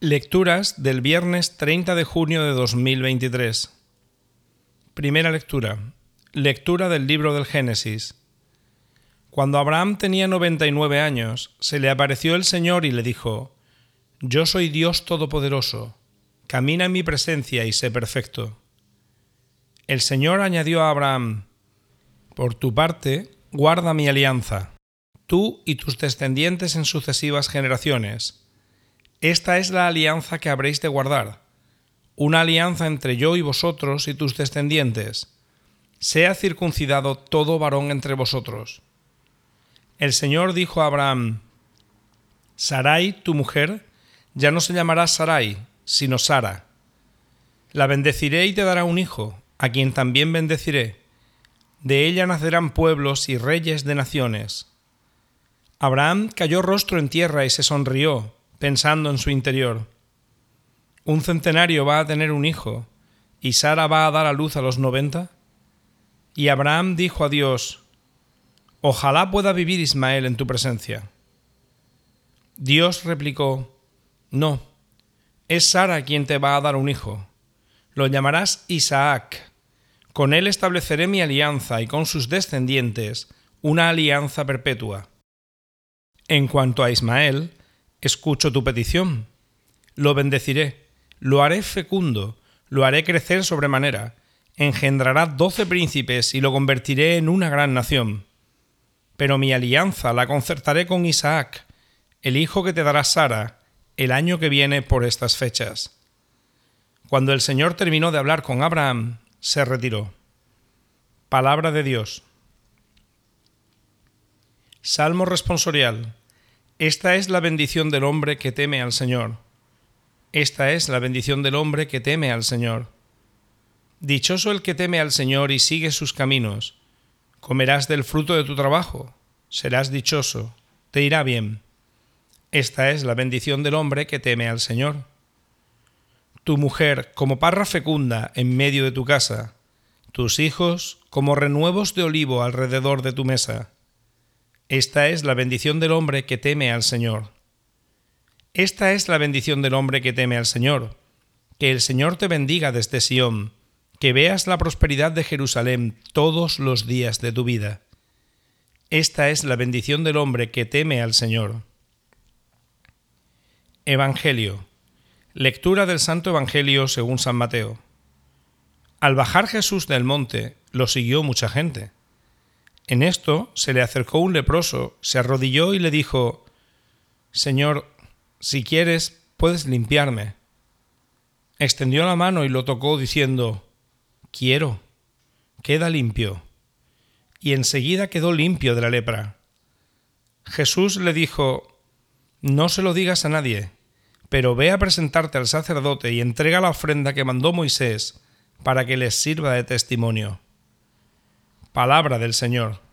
Lecturas del viernes 30 de junio de 2023. Primera lectura. Lectura del libro del Génesis. Cuando Abraham tenía 99 años, se le apareció el Señor y le dijo, Yo soy Dios Todopoderoso, camina en mi presencia y sé perfecto. El Señor añadió a Abraham, Por tu parte, guarda mi alianza, tú y tus descendientes en sucesivas generaciones esta es la alianza que habréis de guardar, una alianza entre yo y vosotros y tus descendientes. Sea circuncidado todo varón entre vosotros. El Señor dijo a Abraham, Sarai, tu mujer, ya no se llamará Sarai, sino Sara. La bendeciré y te dará un hijo, a quien también bendeciré. De ella nacerán pueblos y reyes de naciones. Abraham cayó rostro en tierra y se sonrió, pensando en su interior. Un centenario va a tener un hijo, y Sara va a dar a luz a los noventa. Y Abraham dijo a Dios, Ojalá pueda vivir Ismael en tu presencia. Dios replicó, No, es Sara quien te va a dar un hijo. Lo llamarás Isaac. Con él estableceré mi alianza y con sus descendientes una alianza perpetua. En cuanto a Ismael, escucho tu petición. Lo bendeciré, lo haré fecundo, lo haré crecer sobremanera, engendrará doce príncipes y lo convertiré en una gran nación. Pero mi alianza la concertaré con Isaac, el hijo que te dará Sara, el año que viene por estas fechas. Cuando el Señor terminó de hablar con Abraham, se retiró. Palabra de Dios. Salmo responsorial. Esta es la bendición del hombre que teme al Señor. Esta es la bendición del hombre que teme al Señor. Dichoso el que teme al Señor y sigue sus caminos. Comerás del fruto de tu trabajo, serás dichoso, te irá bien. Esta es la bendición del hombre que teme al Señor. Tu mujer como parra fecunda en medio de tu casa, tus hijos como renuevos de olivo alrededor de tu mesa. Esta es la bendición del hombre que teme al Señor. Esta es la bendición del hombre que teme al Señor. Que el Señor te bendiga desde Sión, que veas la prosperidad de Jerusalén todos los días de tu vida. Esta es la bendición del hombre que teme al Señor. Evangelio. Lectura del Santo Evangelio según San Mateo. Al bajar Jesús del monte, lo siguió mucha gente en esto se le acercó un leproso, se arrodilló y le dijo, Señor, si quieres, puedes limpiarme. Extendió la mano y lo tocó diciendo, Quiero, queda limpio. Y enseguida quedó limpio de la lepra. Jesús le dijo, No se lo digas a nadie, pero ve a presentarte al sacerdote y entrega la ofrenda que mandó Moisés para que les sirva de testimonio. Palabra del Señor.